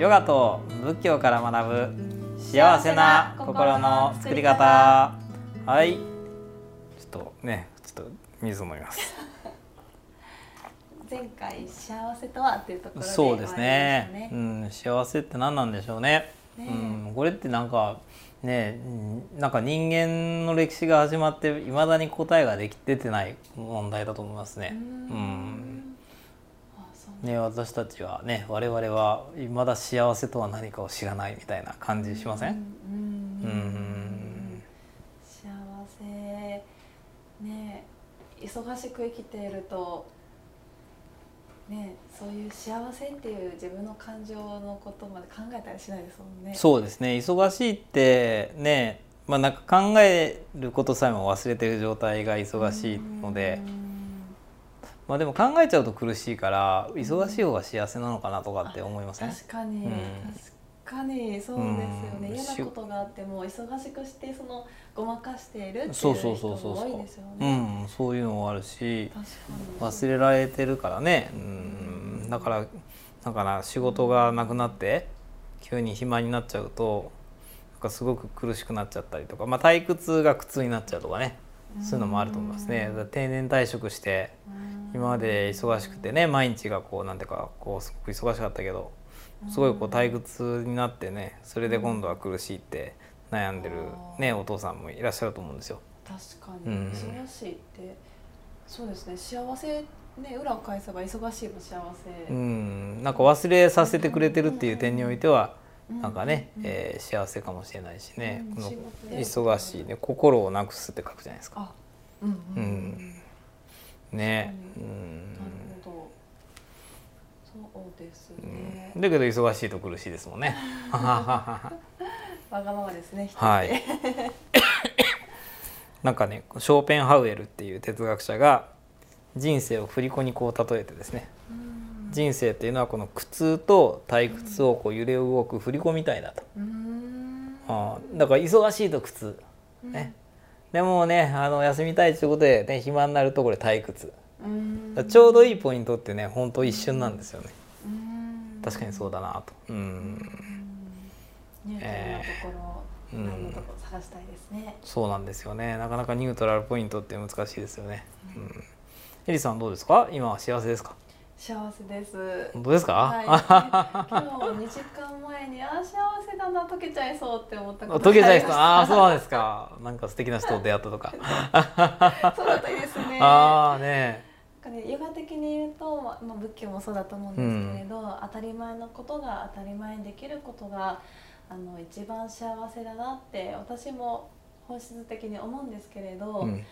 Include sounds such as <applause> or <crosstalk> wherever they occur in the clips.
ヨガと仏教から学ぶ幸せな心の作り方。はい。ちょっとねちょっと水飲みます。<laughs> 前回幸せとはっていうところでそうですね。ね。うん、幸せって何なんでしょうね。ね。うん、これってなんかねうんなんか人間の歴史が始まっていまだに答えができ出てない問題だと思いますね。ううんね私たちはね我々は未だ幸せとは何かを知らないみたいな感じしません？うんうん幸せ。ね忙しく生きているとねそういう幸せっていう自分の感情のことまで考えたりしないですもんね。そうですね。忙しいってねまあなんか考えることさえも忘れてる状態が忙しいのでうんまあでも考えちゃうと苦しいから忙しい方が幸せなのかなとかって思いません？確かに、うん。確かに。そうですよね、うん。嫌なことがあっても忙しくしてそのごまかしているっていうそう人も多いですようね。ん、そういうのもあるし確かに。忘れられてるからね、うん、だからだから仕事がなくなって急に暇になっちゃうとなんかすごく苦しくなっちゃったりとか、まあ、退屈が苦痛になっちゃうとかね。そういうのもあると思いますね。定年退職してうん今まで忙しくてね毎日がこうなんていうかこうすごく忙しかったけどすごいこう退屈になってねそれで今度は苦しいって悩んでる、ね、お父さんもいらっしゃると思うんですよ。確かにうん。忙しいって、そうですね幸せね裏を返せば忙しいも幸せ、うん、なんか忘れさせてくれてるっていう点においては、うん。なんかね、うん。えー幸せかもしれないしね、この忙しいね心をなくすって書くじゃないですか。あうん。うん、ね、うん。なるほど。そうですうね、ん、だけど忙しいと苦しいですもんね。<laughs> わがままですねはい。<laughs> なんかねショーペンハウエルっていう哲学者が人生を振り子にこう例えてですね。うん。人生っていうのはこの苦痛と退屈をこう揺れ動く振り子みたいだと。うん。あーだから忙しいと苦痛。ね、でもねあの休みたいということで、ね、暇になるとこれ退屈。ちょうどいいポイントってね本当一瞬なんですよね。うん。確かにそうだなと。うん。ニュー。トラルなところ、えー何のところ探したいですね。そうなんですよね。なかなかニュートラルポイントって難しいですよね、うん、エリさんどうですか？今は幸せですか？幸せです。本当ですか、はい、<laughs> 今日2時間前にあー幸せだな溶けちゃいそうって思ったこと溶けちゃいそう。あああ <laughs> そうですか。なんか素敵な人と出会ったとか。<laughs> そうだったらいいですね。<laughs> ああね。なんかねヨガ的に言うと、まあ、まあ仏教もそうだと思うんですけれど、当たり前のことが当たり前にできることがあの一番幸せだなって私も本質的に思うんですけれど、うん。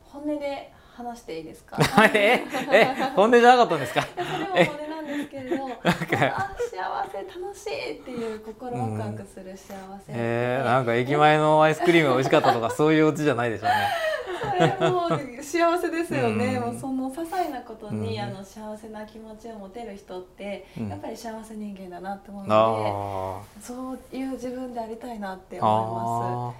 本音で話していいですか？え？え？本音じゃなかったんですか？それも本音なんですけれど <laughs> あ幸せ楽しいっていう心ワクワクする幸せ、えー、なんか駅前のアイスクリームが美味しかったとかそういうオチじゃないでしょうね。それもう幸せですよね、うん。もうその些細なことに、うん。あの幸せな気持ちを持てる人って、うん。やっぱり幸せ人間だなって思うのあでそういう自分でありたいなってあ。思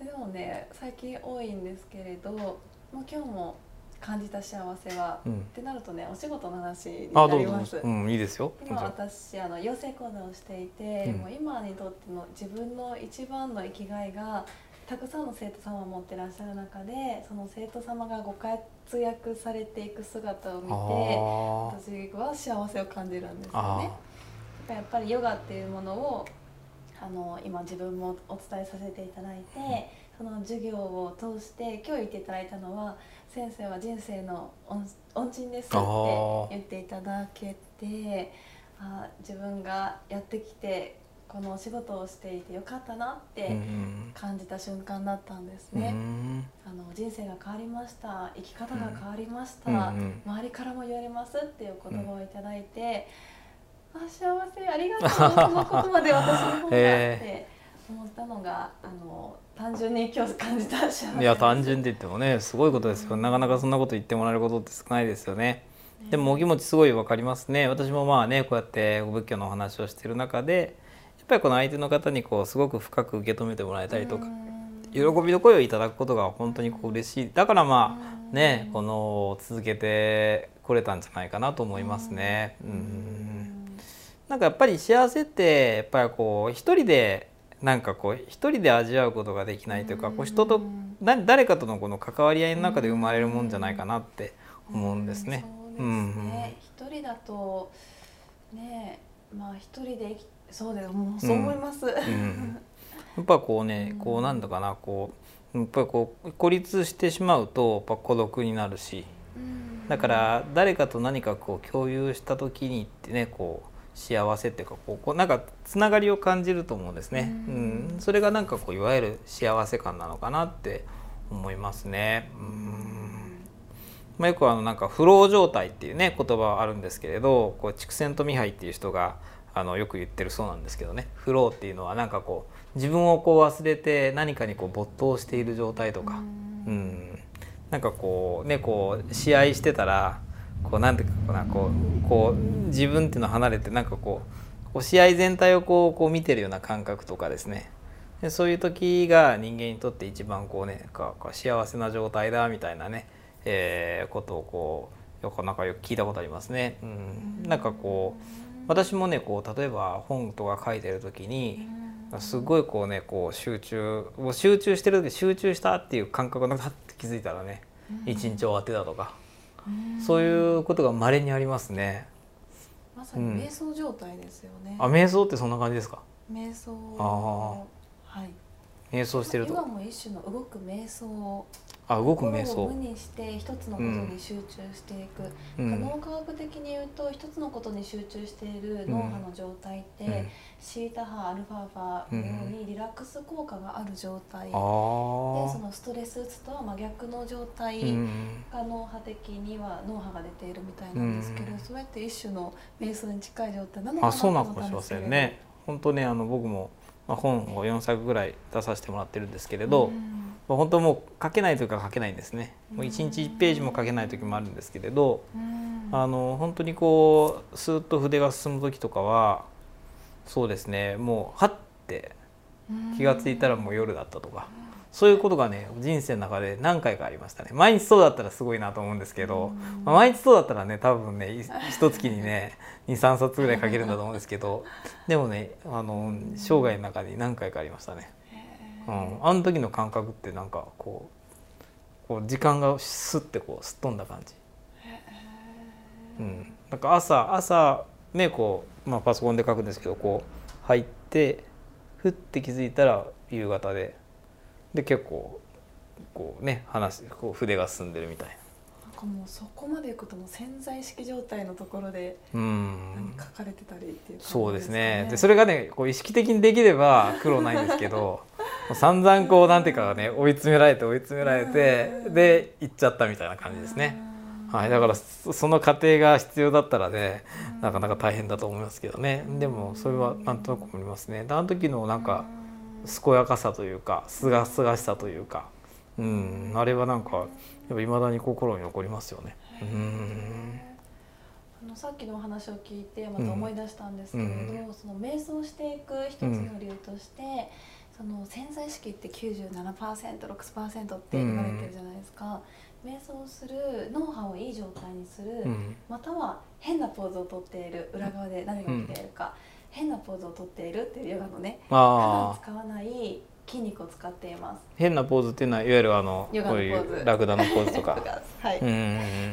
あいます。でもね最近多いんですけれどもう今日も感じた幸せは、うんってなるとねお仕事の話にな。りますうん、いいですよ。今私あの養成講座をしていて、うんもう今にとっての自分の一番の生きがいがたくさんの生徒様を持ってらっしゃる中でその生徒様がご活躍されていく姿を見てあ私は幸せを感じるんですあ。よねあ。やっぱりヨガっていうものをあの今自分もお伝えさせていただいてその授業を通して今日言っていただいたのは先生は人生の恩恩人ですって言っていただけてあ自分がやってきてこのお仕事をしていてよかったなっうてん。感じた瞬間だったんですうね。ん。あの人生が変わりました。生き方が変わりました、うん。うん周りからも言われますっていう言葉をいただいて、あ幸せありがとう。そのことまで私の方がって <laughs> 思ったのがあの単純に今日感じたいや、単純って言ってもね、すごいことですよ。なかなかそんなこと言ってもらえることって少ないですよね。でもお気持ちすごいわかりますね。私もまあね、こうやって仏教のお話をしている中で。やっぱりこの相手の方にこうすごく深く受け止めてもらえたりとかうん喜びの声をいただくことが本当にこう嬉しいだからまあねこの続けてこれたんじゃないかなと思いますね。うんなんかやっぱり幸せってやっぱりこう一人でなんかこう一人で味わうことができないというかこう人とだ誰かとのこの関わり合いの中で生まれるもんじゃないかなって思うんですね。うんそうですね。一人だとねまあ一人で生きそうだよもうそう思います。うん。やっぱこうねこうなんだかなこうやっぱりこう孤立してしまうとやっぱ孤独になるし。だから誰かと何かこう共有した時にってねこう幸せっていうかこうこうなんかつながりを感じると思うんですね。うん、それがなんかこういわゆる幸せ感なのかなって思いますね。うん。まあ、よくあのなんかフロー状態っていうね言葉はあるんですけれどこう畜生とミハイっていう人があのよく言ってるそうなんですけどね。フローっていうのはなんかこう自分をこう忘れて何かにこう没頭している状態とか、うん、なんかこうねこう試合してたらこうなんていうかなこうこう自分っていうのを離れてなんかこう試合全体をこうこう見てるような感覚とかですね。でそういう時が人間にとって一番こうねかか幸せな状態だみたいなね、えーことをこうよくなんかよく聞いたことありますね。うん、なんかこう私もねこう例えば本とか書いてる時にすごいこうねこう集中もう集中してる時集中したっていう感覚がなかって気づいたらね一日終わってたとかそういうことが稀にありますね。まさに瞑想状態ですよね。あ瞑想ってそんな感じですか？瞑想あはい。瞑想してるとヨガも一種の動く瞑想あ動く瞑心を想無にして一つのことに集中していく、うん。脳科学的に言うと一つのことに集中している脳波の状態って、うん。シータ波アルファ波のようにリラックス効果がある状態、あでそーのストレスうつとは真逆の状態うん。が脳波的には脳波が出ているみたいなんですけど、うん。そうやって一種の瞑想に近い状態なのかなあそうなのとかもしれませ思ったんですけれどんね。本当ねあの僕も、まあ、本を4作ぐらい出させてもらってるんですけれど、うん。まあ、本当もう書けないというか書けないんですね。もう1日1ページも書けない時もあるんですけれど、うんあの本当にこうスーッと筆が進む時とかはそうですねもうはって気が付いたらもう夜だったとか。そういうことがね人生の中で何回かありましたね毎日そうだったらすごいなと思うんですけど、まあ毎日そうだったらね多分ねい一月にね23冊ぐらい書けるんだと思うんですけどでもねあの生涯の中に何回かありましたね。うん、あの時の感覚ってなんかこうこう時間がスッてこうすっ飛んだ感じ。うん、なんか朝朝ねこう、まあ、パソコンで書くんですけどこう入ってふって気づいたら夕方で。で結構こうね話こう筆が進んでるみたいな。なんかもうそこまでいくともう潜在意識状態のところでうん。何書かれてたりっていう感じそうですね。でそれれがねこう意識的にできれば苦労ないんですけど散々こうなんていうかね追い詰められて追い詰められてうん。で行っちゃったみたいな感じですね。はい、だからそその過程が必要だったらねなかなか大変だと思いますけどね。でもそれはなんとなく思いますね。であの時のなんか健やかさというかすがすがしさというか、うん、あれはなんかやっぱ未だに心に残りますよね。うん。あのさっきのお話を聞いてまた思い出したんですけれど、うん。その瞑想していく一つの理由として、その潜在意識って 97%6% って言われてるじゃないですか、瞑想する脳波をいい状態にする、うん。または変なポーズをとっている裏側で何が起きているか、変なポーズをとっているっていうヨガのね普段使わない筋肉を使っています。変なポーズっていうのはいわゆるあのこういうラクダのポーズとか。<laughs> はい、うんうんう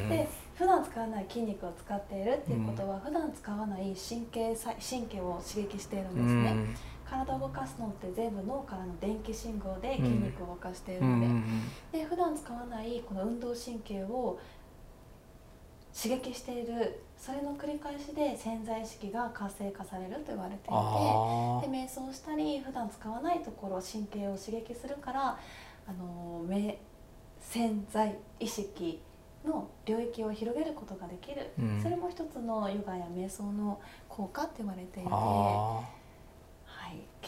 んで普段使わない筋肉を使っているっていうことは、普段使わない神経さ神経を刺激しているんうですね、ん体を動かすのって全部脳からの電気信号で筋肉を動かしているうんうので、ん。で普段使わないこの運動神経を刺激しているそれの繰り返しで潜在意識が活性化されると言われていてあで瞑想したり普段使わないところ神経を刺激するからあのめ潜在意識の領域を広げることができる、うん。それも一つのヨガや瞑想の効果って言われていて、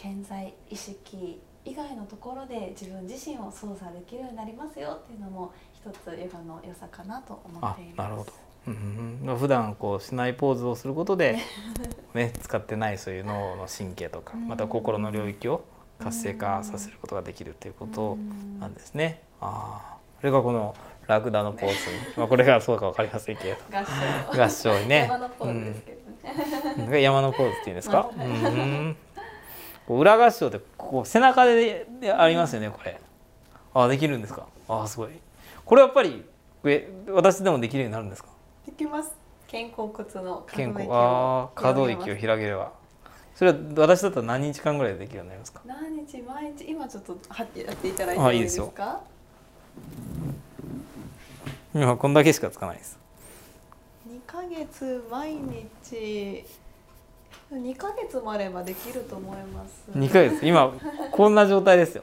潜在意識以外のところで自分自身を操作できるようになりますよっていうのも一つヨガの良さかなと思あっています。なるほど。うんうん、普段こうしないポーズをすることで、<laughs> ね、使ってないそういう脳の神経とかうん。また心の領域を活性化させることができるということうん。なんですね。ああ、それがこのラクダのポーズ。に、<laughs> まあこれがそうかわかりませんけれど、合唱。にね。<laughs> ヨガのポーズですけどね。山のポーズっていうんですか、まあうんこう裏合掌ってこう背中ででありますよねこれ。あできるんですか？あすごい。これやっぱりえ私でもできるようになるんですか？できます。肩甲骨の可健康動域をあー可動域を広げれば。それは私だったら何日間ぐらいでできるようになりますか？何日毎日？今ちょっとはってやっていただいてもいいあいいでよですすか今こんだけしかつかないです。二ヶ月毎日二ヶ月もあればできると思います。2ヶ月？今こんな状態ですよ。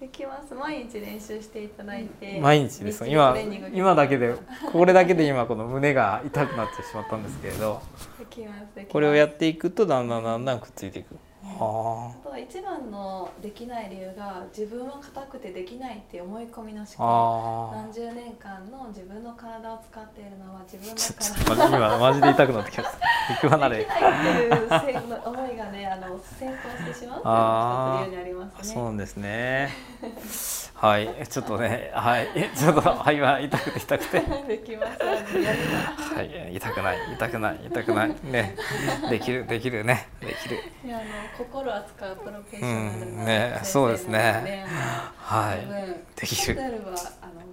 できます。毎日練習していただいて毎日です。日今今だけでこれだけで今この胸が痛くなってしまったんですけれど。できます。これをやっていくとだんだんだんだんくっついていくああとは一番のできない理由が自分は硬くてできないっていう思い込みの思ー考あ何十年間の自分の体を使っているのは自分ーちょのっと今マジで痛くなってきました <laughs> できないっていう思いがねあの先行してしまうありますね。そうなんですね。はい。ちょっとねはい。ちょっとはい今痛くて痛くて。できますはい。痛くない。痛くない。痛くない。ね。できるできるね。できる。いやあの心扱うプロフェッショナルうんなねそうですね。はい。できる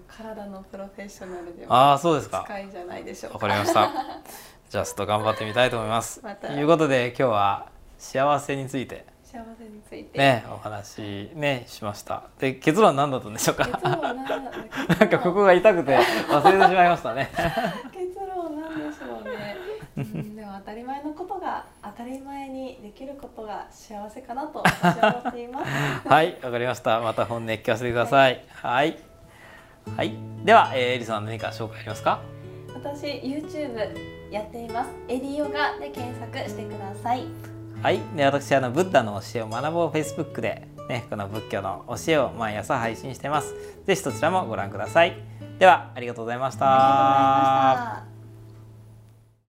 体のプロフェッショナルでもああそうですか。近いんじゃないでしょうわかりました。<laughs> じゃあちょっと頑張ってみたいと思います。ということで今日は幸せについて。幸せについて。ねお話ねしました。で結論は何だったんでしょうか？<laughs> なんかここが痛くて忘れてしまいましたね。<laughs> 結論なんでしょうね、うん、でも当たり前の当たり前にできることが幸せかなと私は思っています。<laughs> はいわかりました。また本音聞かせてください。はい。はい。では、えー、エリさん何か紹介ありますか？私 YouTube やっています。エリヨガで検索してください。はい、で私あのブッダの教えを学ぼう Facebook で、ね、この仏教の教えを毎朝配信してます。ぜひそちらもご覧ください。ではありがとうございました。ありがとうございました